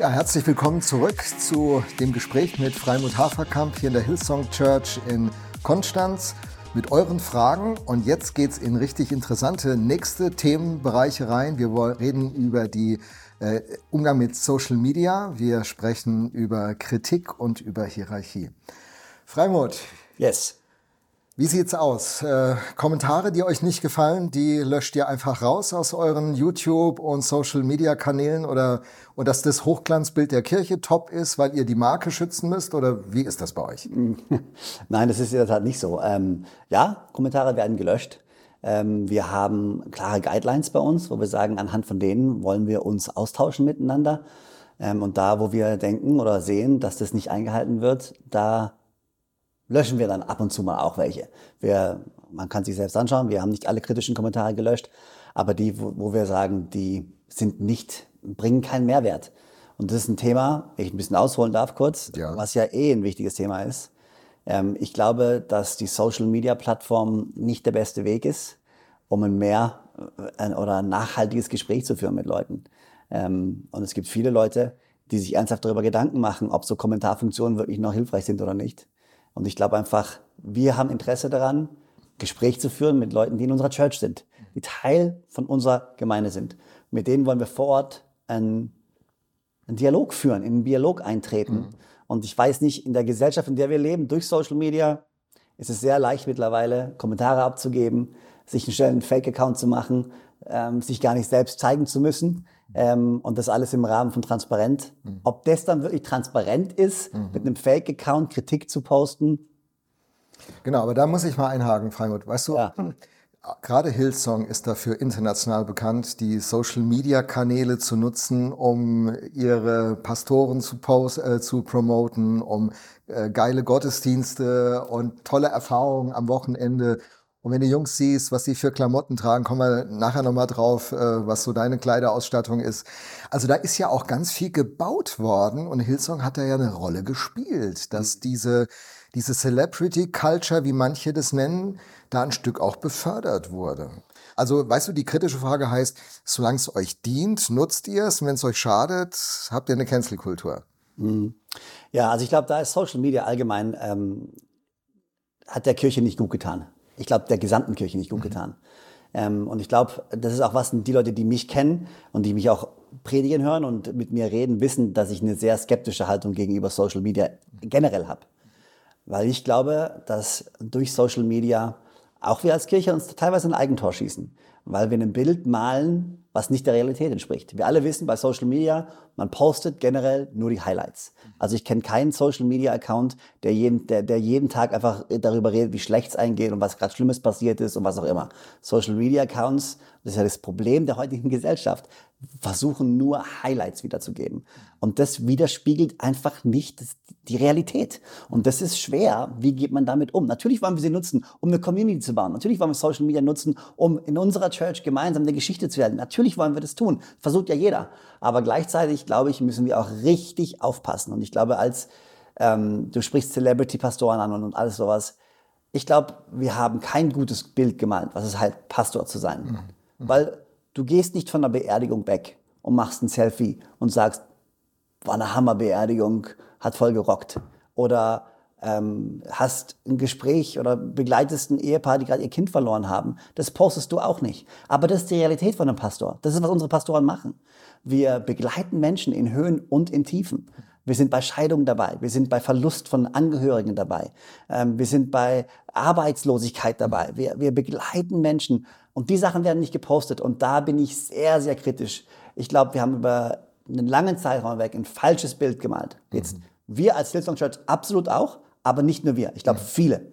Ja, herzlich willkommen zurück zu dem Gespräch mit Freimut Haferkamp hier in der Hillsong Church in Konstanz mit euren Fragen. Und jetzt geht es in richtig interessante nächste Themenbereiche rein. Wir reden über die äh, Umgang mit Social Media. Wir sprechen über Kritik und über Hierarchie. Freimut. Yes. Wie sieht's aus? Äh, Kommentare, die euch nicht gefallen, die löscht ihr einfach raus aus euren YouTube und Social Media Kanälen oder und dass das Hochglanzbild der Kirche top ist, weil ihr die Marke schützen müsst oder wie ist das bei euch? Nein, das ist in der Tat nicht so. Ähm, ja, Kommentare werden gelöscht. Ähm, wir haben klare Guidelines bei uns, wo wir sagen, anhand von denen wollen wir uns austauschen miteinander. Ähm, und da, wo wir denken oder sehen, dass das nicht eingehalten wird, da löschen wir dann ab und zu mal auch welche. Wir, man kann sich selbst anschauen, wir haben nicht alle kritischen Kommentare gelöscht, aber die, wo, wo wir sagen, die sind nicht, bringen keinen Mehrwert. Und das ist ein Thema, wenn ich ein bisschen ausholen darf kurz, ja. was ja eh ein wichtiges Thema ist. Ähm, ich glaube, dass die Social-Media-Plattform nicht der beste Weg ist, um ein mehr äh, oder ein nachhaltiges Gespräch zu führen mit Leuten. Ähm, und es gibt viele Leute, die sich ernsthaft darüber Gedanken machen, ob so Kommentarfunktionen wirklich noch hilfreich sind oder nicht. Und ich glaube einfach, wir haben Interesse daran, Gespräch zu führen mit Leuten, die in unserer Church sind, die Teil von unserer Gemeinde sind. Mit denen wollen wir vor Ort einen, einen Dialog führen, in einen Dialog eintreten. Mhm. Und ich weiß nicht, in der Gesellschaft, in der wir leben, durch Social Media, ist es sehr leicht mittlerweile, Kommentare abzugeben, sich einen schnellen Fake-Account zu machen, ähm, sich gar nicht selbst zeigen zu müssen. Ähm, und das alles im Rahmen von transparent. Mhm. Ob das dann wirklich transparent ist, mhm. mit einem Fake-Account Kritik zu posten. Genau, aber da muss ich mal einhaken, Freimut. Weißt du, ja. gerade Hillsong ist dafür international bekannt, die Social-Media-Kanäle zu nutzen, um ihre Pastoren zu, post, äh, zu promoten, um äh, geile Gottesdienste und tolle Erfahrungen am Wochenende und wenn du Jungs siehst, was sie für Klamotten tragen, kommen wir nachher nochmal drauf, äh, was so deine Kleiderausstattung ist. Also da ist ja auch ganz viel gebaut worden und Hillsong hat da ja eine Rolle gespielt, dass mhm. diese, diese Celebrity Culture, wie manche das nennen, da ein Stück auch befördert wurde. Also, weißt du, die kritische Frage heißt, solange es euch dient, nutzt ihr es, wenn es euch schadet, habt ihr eine Cancel-Kultur. Mhm. Ja, also ich glaube, da ist Social Media allgemein, ähm, hat der Kirche nicht gut getan ich glaube, der gesamten Kirche nicht gut mhm. getan. Ähm, und ich glaube, das ist auch was, die Leute, die mich kennen und die mich auch predigen hören und mit mir reden, wissen, dass ich eine sehr skeptische Haltung gegenüber Social Media generell habe. Weil ich glaube, dass durch Social Media auch wir als Kirche uns teilweise ein Eigentor schießen, weil wir ein Bild malen, was nicht der Realität entspricht. Wir alle wissen bei Social Media, man postet generell nur die Highlights. Also ich kenne keinen Social Media Account, der jeden, der, der jeden Tag einfach darüber redet, wie schlecht es eingeht und was gerade Schlimmes passiert ist und was auch immer. Social Media Accounts, das ist ja das Problem der heutigen Gesellschaft, versuchen nur Highlights wiederzugeben. Und das widerspiegelt einfach nicht die Realität. Und das ist schwer. Wie geht man damit um? Natürlich wollen wir sie nutzen, um eine Community zu bauen. Natürlich wollen wir Social Media nutzen, um in unserer Church gemeinsam eine Geschichte zu werden. Natürlich wollen wir das tun. Versucht ja jeder. Aber gleichzeitig, glaube ich, müssen wir auch richtig aufpassen. Und ich glaube, als ähm, du sprichst Celebrity-Pastoren an und, alles sowas, ich glaube, wir haben kein gutes Bild gemalt, was es halt Pastor zu sein. Mhm. Weil Du gehst nicht von der Beerdigung weg und machst ein Selfie und sagst, war eine Hammerbeerdigung, hat voll gerockt. Oder ähm, hast ein Gespräch oder begleitest ein Ehepaar, die gerade ihr Kind verloren haben. Das postest du auch nicht. Aber das ist die Realität von einem Pastor. Das ist, was unsere Pastoren machen. Wir begleiten Menschen in Höhen und in Tiefen. Wir sind bei Scheidung dabei. Wir sind bei Verlust von Angehörigen dabei. Ähm, wir sind bei Arbeitslosigkeit dabei. Wir, wir begleiten Menschen und die Sachen werden nicht gepostet. Und da bin ich sehr, sehr kritisch. Ich glaube, wir haben über einen langen Zeitraum weg ein falsches Bild gemalt. Jetzt mhm. wir als Hillsong Church absolut auch, aber nicht nur wir. Ich glaube, mhm. viele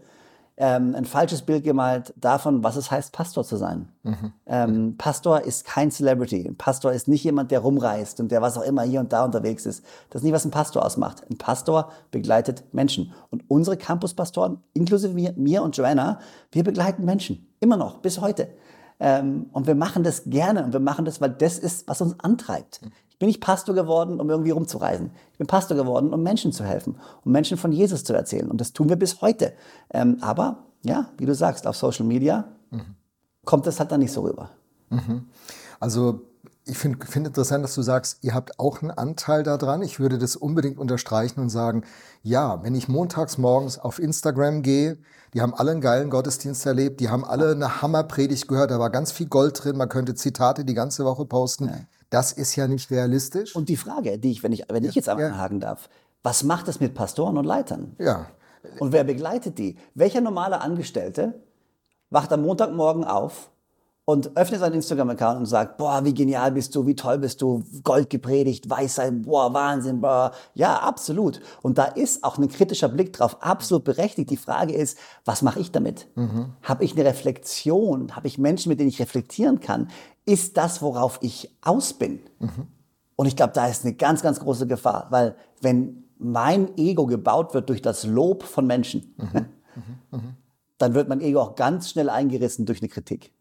ähm, ein falsches Bild gemalt davon, was es heißt, Pastor zu sein. Mhm. Ähm, Pastor ist kein Celebrity. Ein Pastor ist nicht jemand, der rumreist und der was auch immer hier und da unterwegs ist. Das ist nicht, was ein Pastor ausmacht. Ein Pastor begleitet Menschen. Und unsere Campuspastoren, inklusive mir, mir und Joanna, wir begleiten Menschen. Immer noch, bis heute. Ähm, und wir machen das gerne und wir machen das, weil das ist, was uns antreibt. Ich bin nicht Pastor geworden, um irgendwie rumzureisen. Ich bin Pastor geworden, um Menschen zu helfen, um Menschen von Jesus zu erzählen. Und das tun wir bis heute. Ähm, aber ja, wie du sagst, auf Social Media mhm. kommt das halt dann nicht so rüber. Mhm. Also ich finde find interessant, dass du sagst, ihr habt auch einen Anteil daran. Ich würde das unbedingt unterstreichen und sagen, ja, wenn ich montags morgens auf Instagram gehe, die haben alle einen geilen Gottesdienst erlebt, die haben alle eine Hammerpredigt gehört, da war ganz viel Gold drin, man könnte Zitate die ganze Woche posten. Ja. Das ist ja nicht realistisch. Und die Frage, die ich, wenn ich, wenn ich jetzt anhaken ja. darf, was macht das mit Pastoren und Leitern? Ja. Und wer begleitet die? Welcher normale Angestellte wacht am Montagmorgen auf und öffnet seinen Instagram-Account und sagt, boah, wie genial bist du, wie toll bist du, Gold gepredigt, Weisheit, boah, Wahnsinn, boah. Ja, absolut. Und da ist auch ein kritischer Blick drauf, absolut berechtigt. Die Frage ist, was mache ich damit? Mhm. Habe ich eine Reflexion? Habe ich Menschen, mit denen ich reflektieren kann? Ist das, worauf ich aus bin? Mhm. Und ich glaube, da ist eine ganz, ganz große Gefahr, weil wenn mein Ego gebaut wird durch das Lob von Menschen, mhm. mhm. dann wird mein Ego auch ganz schnell eingerissen durch eine Kritik.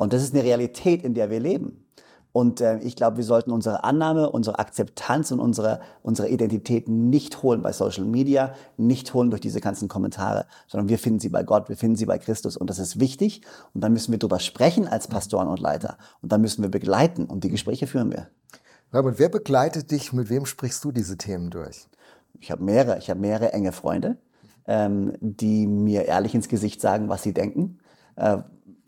Und das ist eine Realität, in der wir leben. Und äh, ich glaube, wir sollten unsere Annahme, unsere Akzeptanz und unsere, unsere Identität nicht holen bei Social Media, nicht holen durch diese ganzen Kommentare, sondern wir finden sie bei Gott, wir finden sie bei Christus. Und das ist wichtig. Und dann müssen wir darüber sprechen als Pastoren und Leiter. Und dann müssen wir begleiten. Und die Gespräche führen wir. Robert, wer begleitet dich? Mit wem sprichst du diese Themen durch? Ich habe mehrere. Ich habe mehrere enge Freunde, ähm, die mir ehrlich ins Gesicht sagen, was sie denken. Äh,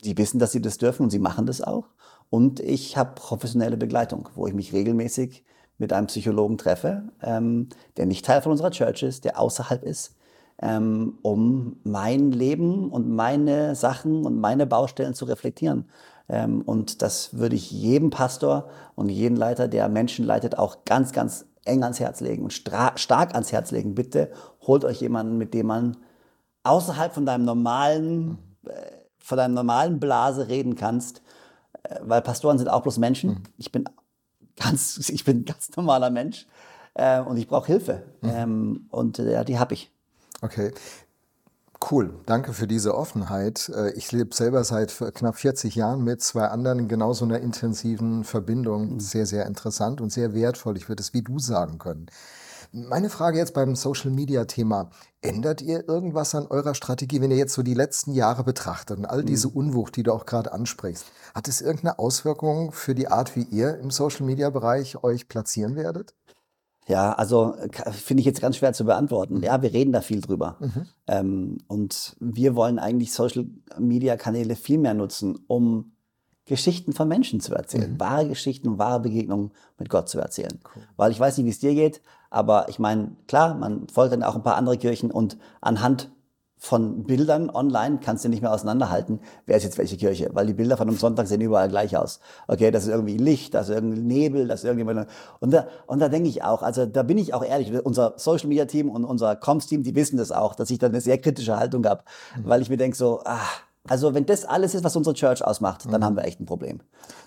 die wissen, dass sie das dürfen und sie machen das auch. Und ich habe professionelle Begleitung, wo ich mich regelmäßig mit einem Psychologen treffe, ähm, der nicht Teil von unserer Church ist, der außerhalb ist, ähm, um mein Leben und meine Sachen und meine Baustellen zu reflektieren. Ähm, und das würde ich jedem Pastor und jedem Leiter, der Menschen leitet, auch ganz, ganz eng ans Herz legen und stark ans Herz legen. Bitte holt euch jemanden, mit dem man außerhalb von deinem normalen äh, von deiner normalen Blase reden kannst, äh, weil Pastoren sind auch bloß Menschen. Mhm. Ich bin ganz, ich bin ein ganz normaler Mensch äh, und ich brauche Hilfe. Mhm. Ähm, und äh, ja, die habe ich. Okay. Cool, danke für diese Offenheit. Äh, ich lebe selber seit knapp 40 Jahren mit zwei anderen in genauso einer intensiven Verbindung. Mhm. Sehr, sehr interessant und sehr wertvoll. Ich würde es wie du sagen können. Meine Frage jetzt beim Social Media Thema. Ändert ihr irgendwas an eurer Strategie, wenn ihr jetzt so die letzten Jahre betrachtet und all diese mhm. Unwucht, die du auch gerade ansprichst? Hat es irgendeine Auswirkung für die Art, wie ihr im Social Media Bereich euch platzieren werdet? Ja, also finde ich jetzt ganz schwer zu beantworten. Ja, wir reden da viel drüber. Mhm. Ähm, und wir wollen eigentlich Social Media Kanäle viel mehr nutzen, um Geschichten von Menschen zu erzählen, mhm. wahre Geschichten und wahre Begegnungen mit Gott zu erzählen. Cool. Weil ich weiß nicht, wie es dir geht, aber ich meine, klar, man folgt dann auch ein paar andere Kirchen und anhand von Bildern online kannst du nicht mehr auseinanderhalten, wer ist jetzt welche Kirche, weil die Bilder von einem Sonntag sehen überall gleich aus. Okay, das ist irgendwie Licht, das ist irgendwie Nebel, das ist irgendjemand. Und da, und da denke ich auch, also da bin ich auch ehrlich, unser Social Media Team und unser Comms Team, die wissen das auch, dass ich da eine sehr kritische Haltung habe, mhm. weil ich mir denke so, ah, also wenn das alles ist, was unsere Church ausmacht, dann mhm. haben wir echt ein Problem.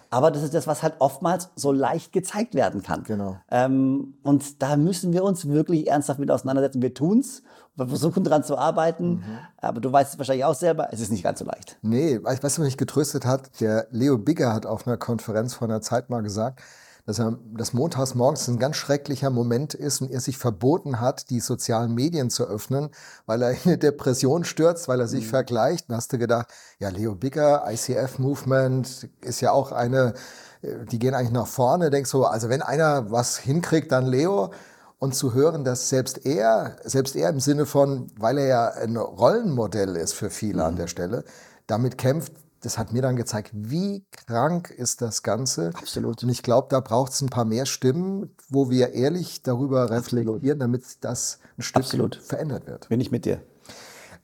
Aber das ist das, was halt oftmals so leicht gezeigt werden kann. Genau. Ähm, und da müssen wir uns wirklich ernsthaft mit auseinandersetzen. Wir tun's, wir versuchen dran zu arbeiten. Mhm. Aber du weißt es wahrscheinlich auch selber, es ist nicht ganz so leicht. Nee, weißt du, was mich getröstet hat? Der Leo Bigger hat auf einer Konferenz vor einer Zeit mal gesagt, dass er das montags morgens ein ganz schrecklicher Moment ist und er sich verboten hat, die sozialen Medien zu öffnen, weil er in eine Depression stürzt, weil er sich mhm. vergleicht. Dann hast du gedacht, ja, Leo Bigger, ICF Movement ist ja auch eine, äh, die gehen eigentlich nach vorne. Denkst du, also wenn einer was hinkriegt, dann Leo. Und zu hören, dass selbst er, selbst er im Sinne von, weil er ja ein Rollenmodell ist für viele mhm. an der Stelle, damit kämpft, das hat mir dann gezeigt, wie krank ist das Ganze. Absolut. Und ich glaube, da braucht es ein paar mehr Stimmen, wo wir ehrlich darüber reflektieren, damit das ein Stück Absolut. verändert wird. Bin ich mit dir.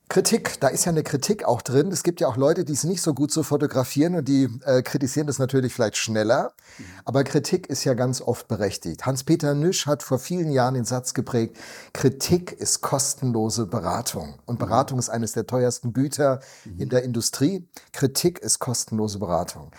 Kritik, da ist ja eine Kritik auch drin. Es gibt ja auch Leute, die es nicht so gut so fotografieren und die äh, kritisieren das natürlich vielleicht schneller. Mhm. Aber Kritik ist ja ganz oft berechtigt. Hans-Peter Nüsch hat vor vielen Jahren den Satz geprägt, Kritik ist kostenlose Beratung. Und mhm. Beratung ist eines der teuersten Güter mhm. in der Industrie. Kritik ist kostenlose Beratung.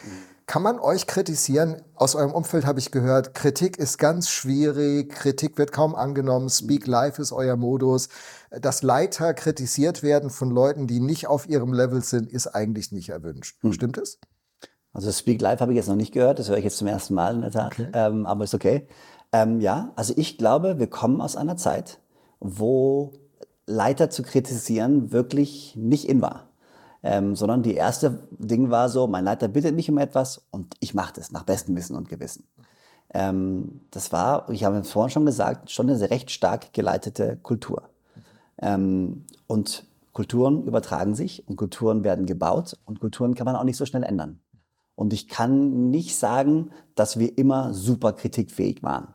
Kann man euch kritisieren? Aus eurem Umfeld habe ich gehört, Kritik ist ganz schwierig, Kritik wird kaum angenommen, Speak Live ist euer Modus. Dass Leiter kritisiert werden von Leuten, die nicht auf ihrem Level sind, ist eigentlich nicht erwünscht. Hm. Stimmt es? Also Speak Live habe ich jetzt noch nicht gehört, das höre ich jetzt zum ersten Mal in der Tat, okay. ähm, aber ist okay. Ähm, ja, also ich glaube, wir kommen aus einer Zeit, wo Leiter zu kritisieren wirklich nicht in war. Ähm, sondern die erste Ding war so, mein Leiter bittet mich um etwas und ich mache das nach bestem Wissen und Gewissen. Ähm, das war, ich habe vorhin schon gesagt, schon eine recht stark geleitete Kultur. Ähm, und Kulturen übertragen sich und Kulturen werden gebaut und Kulturen kann man auch nicht so schnell ändern. Und ich kann nicht sagen, dass wir immer super kritikfähig waren.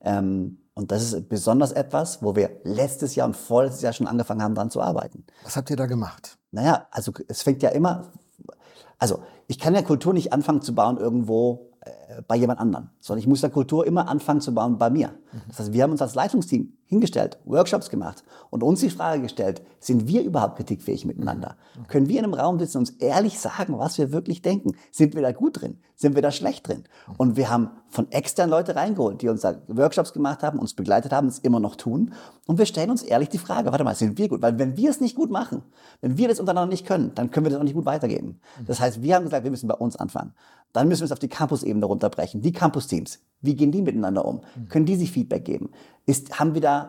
Ähm, und das ist besonders etwas, wo wir letztes Jahr und vorletztes Jahr schon angefangen haben, daran zu arbeiten. Was habt ihr da gemacht? Naja, also es fängt ja immer, also ich kann ja Kultur nicht anfangen zu bauen irgendwo äh, bei jemand anderem, sondern ich muss ja Kultur immer anfangen zu bauen bei mir. Das heißt, wir haben uns als Leitungsteam hingestellt, Workshops gemacht und uns die Frage gestellt, sind wir überhaupt kritikfähig miteinander? Können wir in einem Raum sitzen und uns ehrlich sagen, was wir wirklich denken? Sind wir da gut drin? Sind wir da schlecht drin? Und wir haben von externen Leute reingeholt, die uns da Workshops gemacht haben, uns begleitet haben, es immer noch tun. Und wir stellen uns ehrlich die Frage, warte mal, sind wir gut? Weil wenn wir es nicht gut machen, wenn wir das untereinander nicht können, dann können wir das auch nicht gut weitergeben. Das heißt, wir haben gesagt, wir müssen bei uns anfangen. Dann müssen wir es auf die Campus-Ebene runterbrechen. Die Campus-Teams, wie gehen die miteinander um? Können die sich Feedback geben? Ist, haben wir da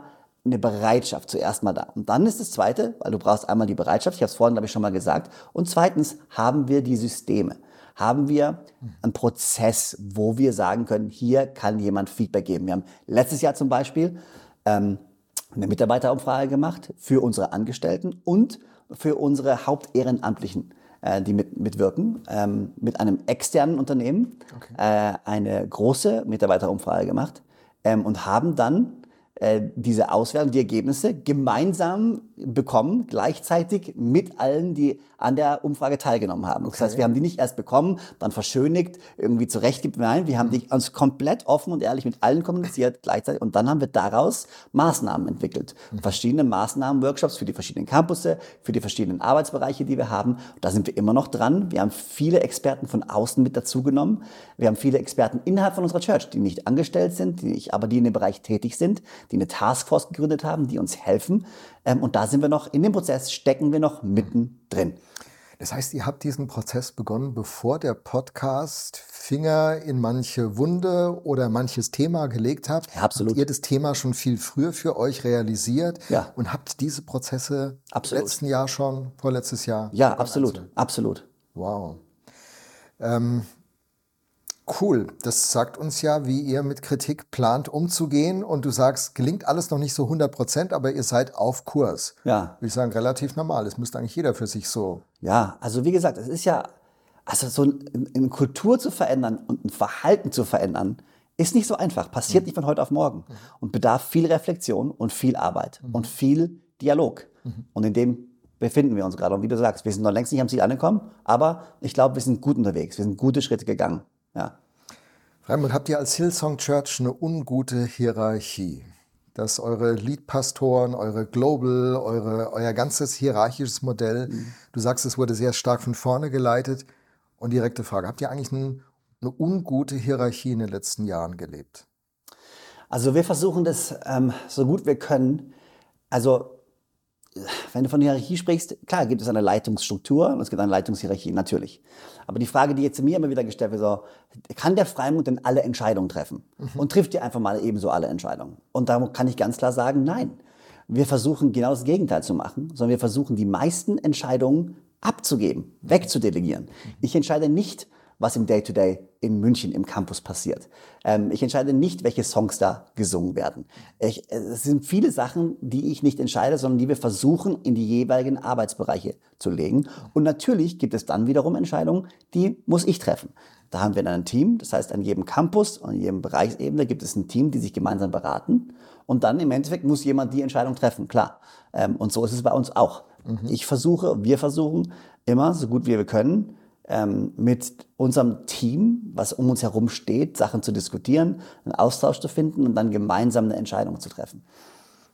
eine Bereitschaft zuerst mal da. Und dann ist das Zweite, weil du brauchst einmal die Bereitschaft, ich habe es vorhin, glaube ich, schon mal gesagt. Und zweitens haben wir die Systeme. Haben wir einen Prozess, wo wir sagen können, hier kann jemand Feedback geben. Wir haben letztes Jahr zum Beispiel ähm, eine Mitarbeiterumfrage gemacht für unsere Angestellten und für unsere Hauptehrenamtlichen äh, die mit, mitwirken, ähm, mit einem externen Unternehmen okay. äh, eine große Mitarbeiterumfrage gemacht ähm, und haben dann diese Auswertung, die Ergebnisse gemeinsam bekommen, gleichzeitig mit allen, die an der Umfrage teilgenommen haben. Okay. Das heißt, wir haben die nicht erst bekommen, dann verschönigt, irgendwie zurechtgegeben. Nein, wir haben die uns komplett offen und ehrlich mit allen kommuniziert gleichzeitig und dann haben wir daraus Maßnahmen entwickelt. Mhm. Verschiedene Maßnahmen, Workshops für die verschiedenen Campusse, für die verschiedenen Arbeitsbereiche, die wir haben. Da sind wir immer noch dran. Wir haben viele Experten von außen mit dazugenommen. Wir haben viele Experten innerhalb von unserer Church, die nicht angestellt sind, die nicht, aber die in dem Bereich tätig sind, die eine Taskforce gegründet haben, die uns helfen. Ähm, und da sind wir noch, in dem Prozess stecken wir noch mittendrin. Das heißt, ihr habt diesen Prozess begonnen, bevor der Podcast Finger in manche Wunde oder manches Thema gelegt hat. Ja, absolut. Habt ihr das Thema schon viel früher für euch realisiert ja. und habt diese Prozesse absolut. letzten Jahr schon, vorletztes Jahr? Ja, absolut, absolut. Wow. Ähm, Cool, das sagt uns ja, wie ihr mit Kritik plant umzugehen. Und du sagst, gelingt alles noch nicht so 100 Prozent, aber ihr seid auf Kurs. Ja. Würde ich sagen, relativ normal. Das müsste eigentlich jeder für sich so. Ja, also wie gesagt, es ist ja, also so eine Kultur zu verändern und ein Verhalten zu verändern, ist nicht so einfach. Passiert mhm. nicht von heute auf morgen. Mhm. Und bedarf viel Reflexion und viel Arbeit mhm. und viel Dialog. Mhm. Und in dem befinden wir uns gerade. Und wie du sagst, wir sind noch längst nicht am Ziel angekommen, aber ich glaube, wir sind gut unterwegs. Wir sind gute Schritte gegangen. Ja. Raimund, habt ihr als Hillsong Church eine ungute Hierarchie? Dass eure Leadpastoren, eure Global, eure, euer ganzes hierarchisches Modell, mhm. du sagst, es wurde sehr stark von vorne geleitet. Und direkte Frage, habt ihr eigentlich ein, eine ungute Hierarchie in den letzten Jahren gelebt? Also wir versuchen das ähm, so gut wir können. Also wenn du von Hierarchie sprichst, klar gibt es eine Leitungsstruktur und es gibt eine Leitungshierarchie, natürlich. Aber die Frage, die jetzt mir immer wieder gestellt wird, so, kann der Freimund denn alle Entscheidungen treffen? Mhm. Und trifft ihr einfach mal ebenso alle Entscheidungen? Und da kann ich ganz klar sagen, nein. Wir versuchen genau das Gegenteil zu machen, sondern wir versuchen die meisten Entscheidungen abzugeben, wegzudelegieren. Ich entscheide nicht, was im Day-to-Day -Day in München im Campus passiert. Ähm, ich entscheide nicht, welche Songs da gesungen werden. Ich, es sind viele Sachen, die ich nicht entscheide, sondern die wir versuchen, in die jeweiligen Arbeitsbereiche zu legen. Und natürlich gibt es dann wiederum Entscheidungen, die muss ich treffen. Da haben wir dann ein Team, das heißt, an jedem Campus und an jedem Bereichsebene gibt es ein Team, die sich gemeinsam beraten. Und dann im Endeffekt muss jemand die Entscheidung treffen, klar. Ähm, und so ist es bei uns auch. Mhm. Ich versuche, wir versuchen immer, so gut wie wir können, ähm, mit unserem Team, was um uns herum steht, Sachen zu diskutieren, einen Austausch zu finden und dann gemeinsam eine Entscheidung zu treffen.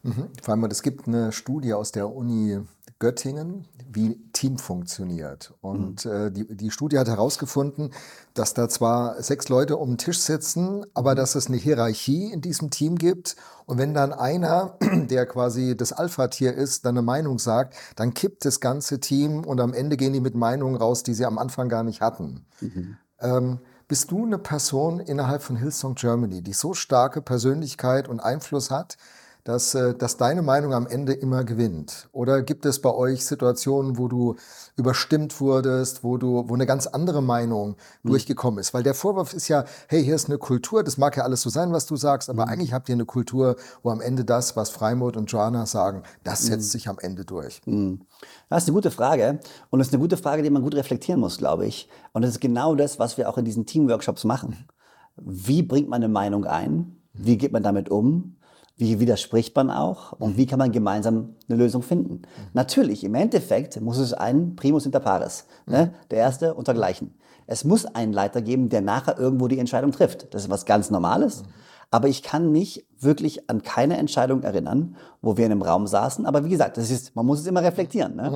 Mhm. Vor allem, es gibt eine Studie aus der Uni Göttingen, wie Team funktioniert. Und mhm. äh, die, die Studie hat herausgefunden, dass da zwar sechs Leute um den Tisch sitzen, aber mhm. dass es eine Hierarchie in diesem Team gibt. Und wenn dann einer, der quasi das Alpha-Tier ist, dann eine Meinung sagt, dann kippt das ganze Team und am Ende gehen die mit Meinungen raus, die sie am Anfang gar nicht hatten. Mhm. Ähm, bist du eine Person innerhalb von Hillsong Germany, die so starke Persönlichkeit und Einfluss hat, dass, äh, dass deine Meinung am Ende immer gewinnt? Oder gibt es bei euch Situationen, wo du überstimmt wurdest, wo du, wo eine ganz andere Meinung mhm. durchgekommen ist? Weil der Vorwurf ist ja, hey, hier ist eine Kultur, das mag ja alles so sein, was du sagst, aber mhm. eigentlich habt ihr eine Kultur, wo am Ende das, was Freimut und Joanna sagen, das setzt mhm. sich am Ende durch. Mhm. Das ist eine gute Frage. Und das ist eine gute Frage, die man gut reflektieren muss, glaube ich. Und das ist genau das, was wir auch in diesen Teamworkshops machen. Wie bringt man eine Meinung ein? Wie geht man damit um? Wie widerspricht man auch? Und wie kann man gemeinsam eine Lösung finden? Mhm. Natürlich, im Endeffekt muss es ein Primus inter pares, ne? der Erste untergleichen. Es muss einen Leiter geben, der nachher irgendwo die Entscheidung trifft. Das ist was ganz Normales. Aber ich kann mich wirklich an keine Entscheidung erinnern, wo wir in einem Raum saßen. Aber wie gesagt, das ist, man muss es immer reflektieren. Ne?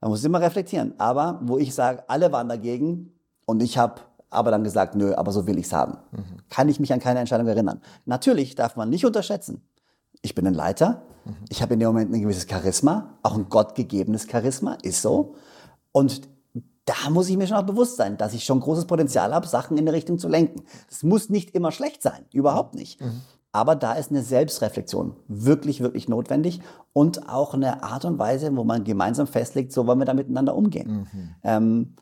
Man muss es immer reflektieren. Aber wo ich sage, alle waren dagegen und ich habe aber dann gesagt, nö, aber so will ich's haben. Mhm. Kann ich mich an keine Entscheidung erinnern. Natürlich darf man nicht unterschätzen. Ich bin ein Leiter. Ich habe in dem Moment ein gewisses Charisma, auch ein gottgegebenes Charisma, ist so. Und da muss ich mir schon auch bewusst sein, dass ich schon großes Potenzial habe, Sachen in eine Richtung zu lenken. Das muss nicht immer schlecht sein, überhaupt nicht. Mhm. Aber da ist eine Selbstreflexion wirklich, wirklich notwendig und auch eine Art und Weise, wo man gemeinsam festlegt, so wollen wir da miteinander umgehen. Mhm. Ähm,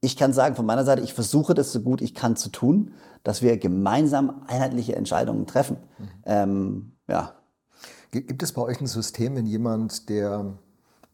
ich kann sagen, von meiner Seite, ich versuche das so gut ich kann zu tun, dass wir gemeinsam einheitliche Entscheidungen treffen. Mhm. Ähm, ja. Gibt es bei euch ein System, wenn jemand, der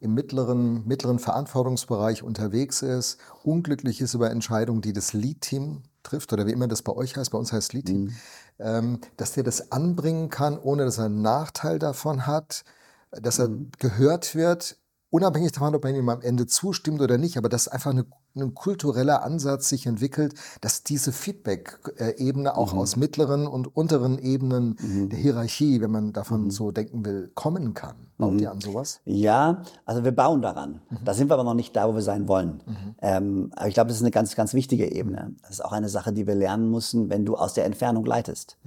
im mittleren, mittleren Verantwortungsbereich unterwegs ist, unglücklich ist über Entscheidungen, die das Lead-Team trifft oder wie immer das bei euch heißt, bei uns heißt Lead-Team, mhm. ähm, dass der das anbringen kann, ohne dass er einen Nachteil davon hat, dass er mhm. gehört wird, unabhängig davon, ob man ihm am Ende zustimmt oder nicht, aber dass einfach eine, ein kultureller Ansatz sich entwickelt, dass diese Feedback-Ebene auch mhm. aus mittleren und unteren Ebenen mhm. der Hierarchie, wenn man davon mhm. so denken will, kommen kann. Baut mhm. ihr an sowas? Ja, also wir bauen daran. Mhm. Da sind wir aber noch nicht da, wo wir sein wollen. Mhm. Ähm, aber ich glaube, das ist eine ganz, ganz wichtige Ebene. Das ist auch eine Sache, die wir lernen müssen, wenn du aus der Entfernung leitest.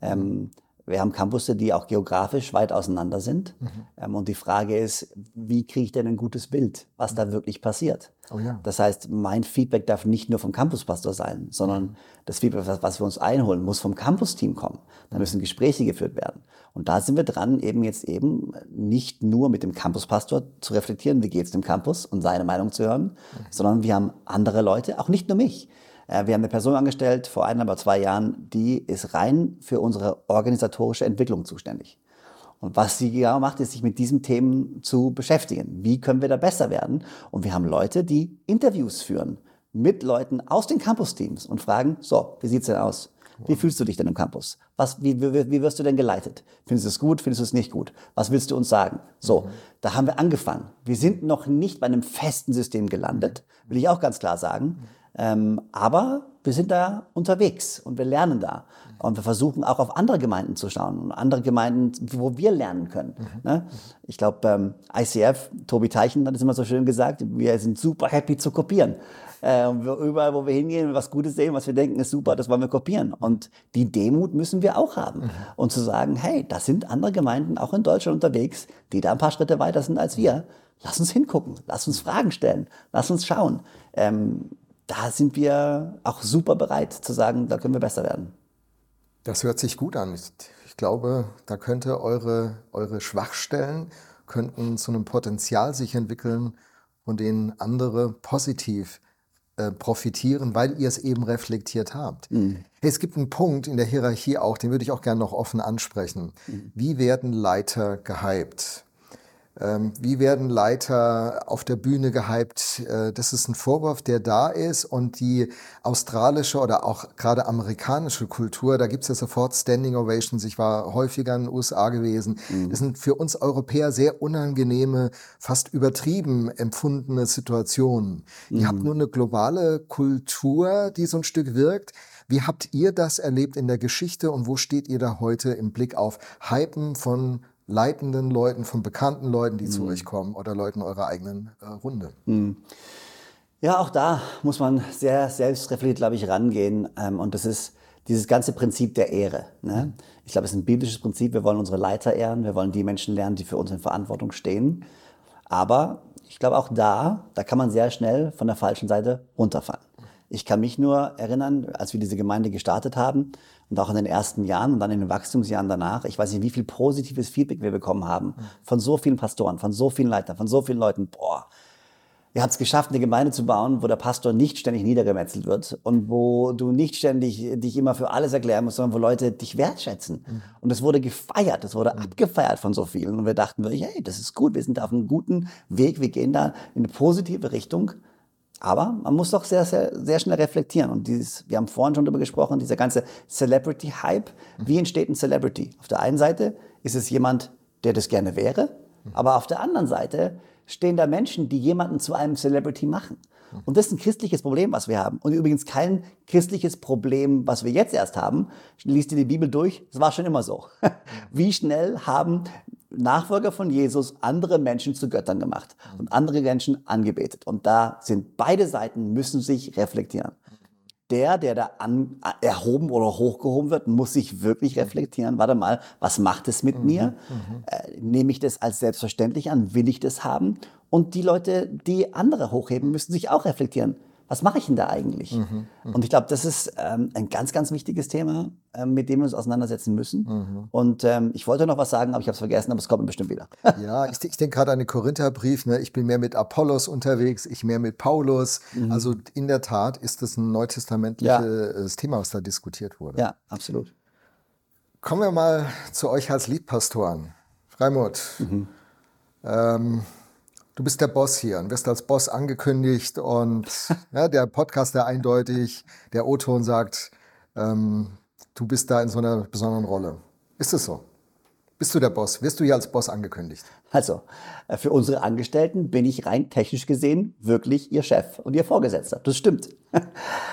Ähm, wir haben Campusse, die auch geografisch weit auseinander sind. Mhm. Ähm, und die Frage ist, wie kriege ich denn ein gutes Bild, was da wirklich passiert? Oh ja. Das heißt, mein Feedback darf nicht nur vom Campuspastor sein, sondern mhm. das Feedback, was wir uns einholen, muss vom Campusteam kommen. Da müssen Gespräche geführt werden. Und da sind wir dran, eben jetzt eben nicht nur mit dem Campuspastor zu reflektieren, wie geht es dem Campus und seine Meinung zu hören, mhm. sondern wir haben andere Leute, auch nicht nur mich. Äh, wir haben eine Person angestellt vor eineinhalb oder zwei Jahren, die ist rein für unsere organisatorische Entwicklung zuständig. Und was sie genau macht, ist sich mit diesen Themen zu beschäftigen. Wie können wir da besser werden? Und wir haben Leute, die Interviews führen mit Leuten aus den Campus-Teams und fragen, so, wie sieht's denn aus? Wie fühlst du dich denn im Campus? Was, wie, wie, wie wirst du denn geleitet? Findest du es gut? Findest du es nicht gut? Was willst du uns sagen? So, mhm. da haben wir angefangen. Wir sind noch nicht bei einem festen System gelandet, will ich auch ganz klar sagen. Ähm, aber wir sind da unterwegs und wir lernen da. Und wir versuchen auch auf andere Gemeinden zu schauen und andere Gemeinden, wo wir lernen können. Mhm. Ne? Ich glaube, ähm, ICF, Tobi Teichen hat es immer so schön gesagt, wir sind super happy zu kopieren. Äh, überall, wo wir hingehen, was Gutes sehen, was wir denken, ist super, das wollen wir kopieren. Und die Demut müssen wir auch haben. Mhm. Und zu sagen, hey, das sind andere Gemeinden auch in Deutschland unterwegs, die da ein paar Schritte weiter sind als wir. Lass uns hingucken, lass uns Fragen stellen, lass uns schauen. Ähm, da sind wir auch super bereit zu sagen, da können wir besser werden. Das hört sich gut an. Ich glaube, da könnte eure, eure Schwachstellen könnten zu einem Potenzial sich entwickeln, von denen andere positiv äh, profitieren, weil ihr es eben reflektiert habt. Mhm. Es gibt einen Punkt in der Hierarchie auch, den würde ich auch gerne noch offen ansprechen. Mhm. Wie werden Leiter gehypt? Ähm, wie werden Leiter auf der Bühne gehypt? Äh, das ist ein Vorwurf, der da ist und die australische oder auch gerade amerikanische Kultur, da gibt es ja sofort Standing Ovations. Ich war häufiger in den USA gewesen. Mhm. Das sind für uns Europäer sehr unangenehme, fast übertrieben empfundene Situationen. Mhm. Ihr habt mhm. nur eine globale Kultur, die so ein Stück wirkt. Wie habt ihr das erlebt in der Geschichte und wo steht ihr da heute im Blick auf Hypen von leitenden Leuten, von bekannten Leuten, die mhm. zu euch kommen oder Leuten eurer eigenen äh, Runde? Mhm. Ja, auch da muss man sehr selbstreflektiert, glaube ich, rangehen. Ähm, und das ist dieses ganze Prinzip der Ehre. Ne? Mhm. Ich glaube, es ist ein biblisches Prinzip. Wir wollen unsere Leiter ehren. Wir wollen die Menschen lernen, die für uns in Verantwortung stehen. Aber ich glaube, auch da, da kann man sehr schnell von der falschen Seite runterfallen. Ich kann mich nur erinnern, als wir diese Gemeinde gestartet haben und auch in den ersten Jahren und dann in den Wachstumsjahren danach, ich weiß nicht, wie viel positives Feedback wir bekommen haben von so vielen Pastoren, von so vielen Leitern, von so vielen Leuten. Boah, ihr habt es geschafft, eine Gemeinde zu bauen, wo der Pastor nicht ständig niedergemetzelt wird und wo du nicht ständig dich immer für alles erklären musst, sondern wo Leute dich wertschätzen. Mhm. Und es wurde gefeiert, es wurde mhm. abgefeiert von so vielen. Und wir dachten wirklich, hey, das ist gut, wir sind auf einem guten Weg, wir gehen da in eine positive Richtung. Aber man muss doch sehr, sehr, sehr schnell reflektieren. Und dieses, wir haben vorhin schon darüber gesprochen, dieser ganze Celebrity-Hype. Wie entsteht ein Celebrity? Auf der einen Seite ist es jemand, der das gerne wäre. Aber auf der anderen Seite stehen da Menschen, die jemanden zu einem Celebrity machen. Und das ist ein christliches Problem, was wir haben. Und übrigens kein christliches Problem, was wir jetzt erst haben. Liest dir die Bibel durch, es war schon immer so. Wie schnell haben Nachfolger von Jesus andere Menschen zu Göttern gemacht und andere Menschen angebetet. Und da sind beide Seiten müssen sich reflektieren. Der, der da an, erhoben oder hochgehoben wird, muss sich wirklich reflektieren. Warte mal, was macht es mit mhm, mir? Mhm. Äh, nehme ich das als selbstverständlich an? Will ich das haben? Und die Leute, die andere hochheben, müssen sich auch reflektieren was mache ich denn da eigentlich? Mhm, mh. Und ich glaube, das ist ähm, ein ganz, ganz wichtiges Thema, ähm, mit dem wir uns auseinandersetzen müssen. Mhm. Und ähm, ich wollte noch was sagen, aber ich habe es vergessen, aber es kommt bestimmt wieder. ja, ich, ich denke gerade an den Korintherbrief. Ne? Ich bin mehr mit Apollos unterwegs, ich mehr mit Paulus. Mhm. Also in der Tat ist das ein neutestamentliches ja. Thema, was da diskutiert wurde. Ja, absolut. Kommen wir mal zu euch als Liedpastoren. Freimut. Mhm. Ähm, du bist der Boss hier und wirst als Boss angekündigt und ja, der Podcast der eindeutig, der O-Ton sagt, ähm, du bist da in so einer besonderen Rolle. Ist es so? Bist du der Boss? Wirst du hier als Boss angekündigt? Also, äh, für unsere Angestellten bin ich rein technisch gesehen wirklich ihr Chef und ihr Vorgesetzter. Das stimmt.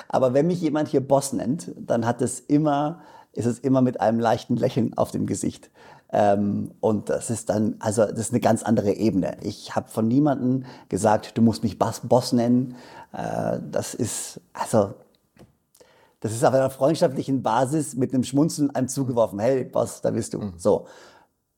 Aber wenn mich jemand hier Boss nennt, dann hat es immer, ist es immer mit einem leichten Lächeln auf dem Gesicht. Ähm, und das ist dann, also das ist eine ganz andere Ebene. Ich habe von niemandem gesagt, du musst mich Boss, Boss nennen. Äh, das ist, also, das ist auf einer freundschaftlichen Basis mit einem Schmunzeln einem zugeworfen. Hey, Boss, da bist du. Mhm. So.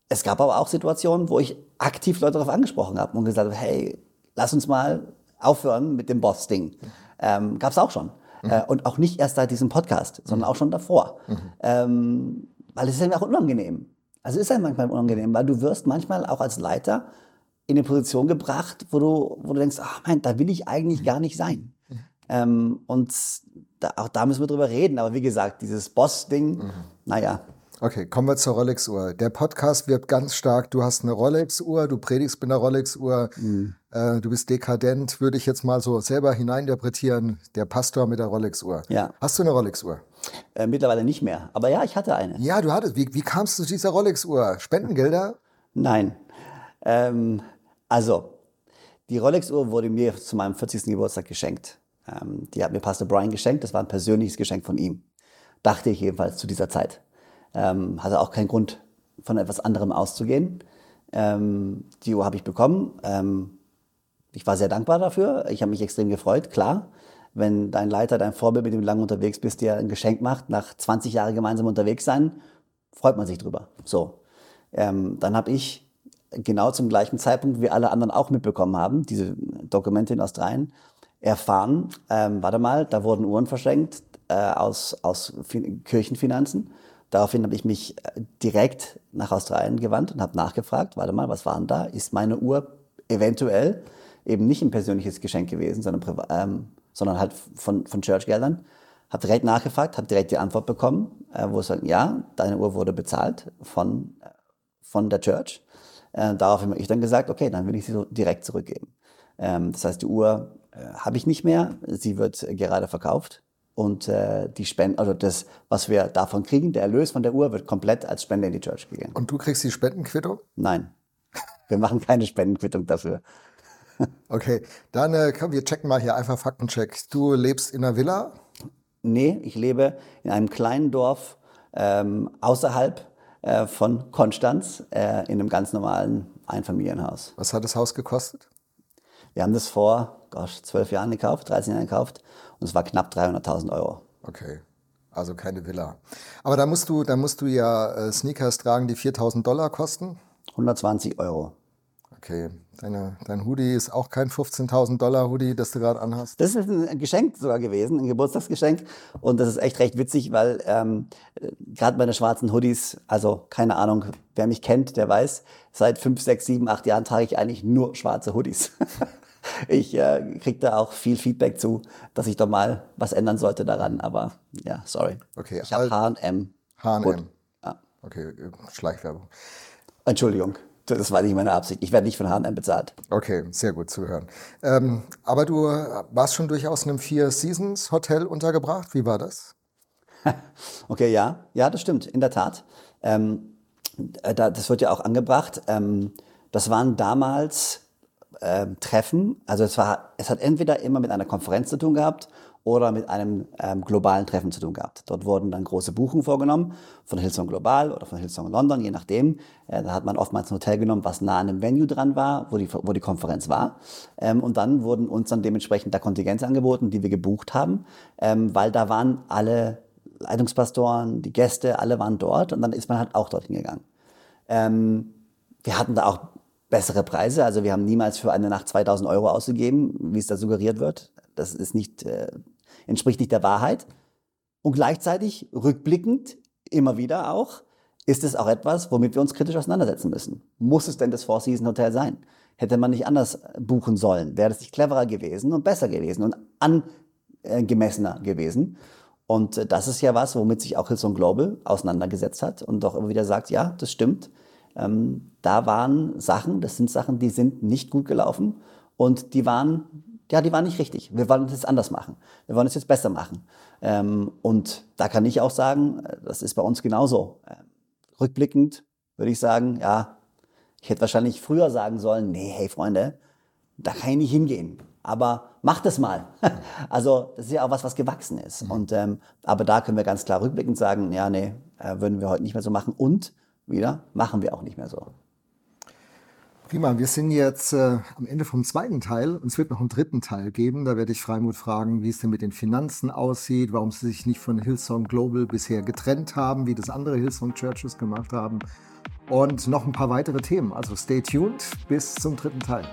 Es gab aber auch Situationen, wo ich aktiv Leute darauf angesprochen habe und gesagt habe, hey, lass uns mal aufhören mit dem Boss-Ding. Mhm. Ähm, gab es auch schon. Mhm. Äh, und auch nicht erst seit diesem Podcast, sondern mhm. auch schon davor. Mhm. Ähm, weil es ist ja auch unangenehm. Also ist halt manchmal unangenehm, weil du wirst manchmal auch als Leiter in eine Position gebracht, wo du, wo du denkst, ach mein, da will ich eigentlich gar nicht sein. Mhm. Ähm, und da, auch da müssen wir drüber reden. Aber wie gesagt, dieses Boss-Ding, mhm. naja, Okay, kommen wir zur Rolex-Uhr. Der Podcast wirbt ganz stark, du hast eine Rolex-Uhr, du predigst mit einer Rolex-Uhr, mhm. äh, du bist dekadent, würde ich jetzt mal so selber hineininterpretieren, der Pastor mit der Rolex-Uhr. Ja. Hast du eine Rolex-Uhr? Äh, mittlerweile nicht mehr, aber ja, ich hatte eine. Ja, du hattest. Wie, wie kamst du zu dieser Rolex-Uhr? Spendengelder? Nein. Ähm, also, die Rolex-Uhr wurde mir zu meinem 40. Geburtstag geschenkt. Ähm, die hat mir Pastor Brian geschenkt, das war ein persönliches Geschenk von ihm. Dachte ich jedenfalls zu dieser Zeit. Ähm, hatte auch keinen Grund, von etwas anderem auszugehen. Ähm, die Uhr habe ich bekommen. Ähm, ich war sehr dankbar dafür. Ich habe mich extrem gefreut, klar. Wenn dein Leiter, dein Vorbild, mit dem du lange unterwegs bist, dir ein Geschenk macht, nach 20 Jahren gemeinsam unterwegs sein, freut man sich drüber. So. Ähm, dann habe ich genau zum gleichen Zeitpunkt, wie alle anderen auch mitbekommen haben, diese Dokumente in Australien, erfahren, ähm, warte mal, da wurden Uhren verschenkt äh, aus, aus Kirchenfinanzen. Daraufhin habe ich mich äh, direkt nach Australien gewandt und habe nachgefragt, warte mal, was war denn da? Ist meine Uhr eventuell eben nicht ein persönliches Geschenk gewesen, sondern, ähm, sondern halt von, von Church-Geldern? Habe direkt nachgefragt, habe direkt die Antwort bekommen, äh, wo es sagt, ja, deine Uhr wurde bezahlt von, äh, von der Church. Äh, daraufhin habe ich dann gesagt, okay, dann will ich sie so direkt zurückgeben. Ähm, das heißt, die Uhr äh, habe ich nicht mehr, sie wird gerade verkauft und äh, die Spenden, also das, was wir davon kriegen, der Erlös von der Uhr wird komplett als Spende in die Church gegeben. Und du kriegst die Spendenquittung? Nein. Wir machen keine Spendenquittung dafür. Okay, dann äh, komm, wir checken mal hier einfach Faktencheck. Du lebst in einer Villa? Nee, ich lebe in einem kleinen Dorf ähm, außerhalb äh, von Konstanz äh, in einem ganz normalen Einfamilienhaus. Was hat das Haus gekostet? Wir haben das vor, gosh, zwölf Jahren gekauft, 13 Jahren gekauft und es war knapp 300.000 Euro. Okay. Also keine Villa. Aber da musst du, da musst du ja äh, Sneakers tragen, die 4000 Dollar kosten? 120 Euro. Okay. Deine, dein Hoodie ist auch kein 15.000 Dollar Hoodie, das du gerade anhast. Das ist ein Geschenk sogar gewesen, ein Geburtstagsgeschenk. Und das ist echt recht witzig, weil ähm, gerade meine schwarzen Hoodies, also keine Ahnung, wer mich kennt, der weiß, seit fünf, sechs, sieben, acht Jahren trage ich eigentlich nur schwarze Hoodies. ich äh, kriege da auch viel Feedback zu, dass ich doch mal was ändern sollte daran. Aber ja, sorry. Okay, ich habe H&M. H&M. Ja. Okay, Schleichwerbung. Entschuldigung. Das war nicht meine Absicht. Ich werde nicht von H&M bezahlt. Okay, sehr gut zu hören. Ähm, aber du warst schon durchaus in einem Vier Seasons Hotel untergebracht. Wie war das? okay, ja, ja, das stimmt, in der Tat. Ähm, äh, das wird ja auch angebracht. Ähm, das waren damals ähm, Treffen. Also es war, es hat entweder immer mit einer Konferenz zu tun gehabt oder mit einem ähm, globalen Treffen zu tun gehabt. Dort wurden dann große Buchungen vorgenommen, von Hillsong Global oder von Hillsong London, je nachdem. Äh, da hat man oftmals ein Hotel genommen, was nah an einem Venue dran war, wo die, wo die Konferenz war. Ähm, und dann wurden uns dann dementsprechend da Kontingente angeboten, die wir gebucht haben, ähm, weil da waren alle Leitungspastoren, die Gäste, alle waren dort und dann ist man halt auch dorthin gegangen. Ähm, wir hatten da auch bessere Preise. Also wir haben niemals für eine Nacht 2000 Euro ausgegeben, wie es da suggeriert wird. Das ist nicht, äh, entspricht nicht der Wahrheit. Und gleichzeitig, rückblickend, immer wieder auch, ist es auch etwas, womit wir uns kritisch auseinandersetzen müssen. Muss es denn das Four Season Hotel sein? Hätte man nicht anders buchen sollen? Wäre das nicht cleverer gewesen und besser gewesen und angemessener gewesen? Und äh, das ist ja was, womit sich auch Hillsong Global auseinandergesetzt hat und doch immer wieder sagt, ja, das stimmt. Ähm, da waren Sachen, das sind Sachen, die sind nicht gut gelaufen und die waren ja, die war nicht richtig. Wir wollen es jetzt anders machen. Wir wollen es jetzt besser machen. Ähm, und da kann ich auch sagen, äh, das ist bei uns genauso. Ähm, rückblickend würde ich sagen, ja, ich hätte wahrscheinlich früher sagen sollen, nee, hey Freunde, da kann ich nicht hingehen. Aber macht es mal. also das ist ja auch was, was gewachsen ist. Mhm. Und ähm, aber da können wir ganz klar rückblickend sagen, ja, nee, äh, würden wir heute nicht mehr so machen. Und wieder machen wir auch nicht mehr so. Prima, wir sind jetzt äh, am Ende vom zweiten Teil und es wird noch einen dritten Teil geben. Da werde ich Freimut fragen, wie es denn mit den Finanzen aussieht, warum sie sich nicht von Hillsong Global bisher getrennt haben, wie das andere Hillsong Churches gemacht haben und noch ein paar weitere Themen. Also stay tuned bis zum dritten Teil.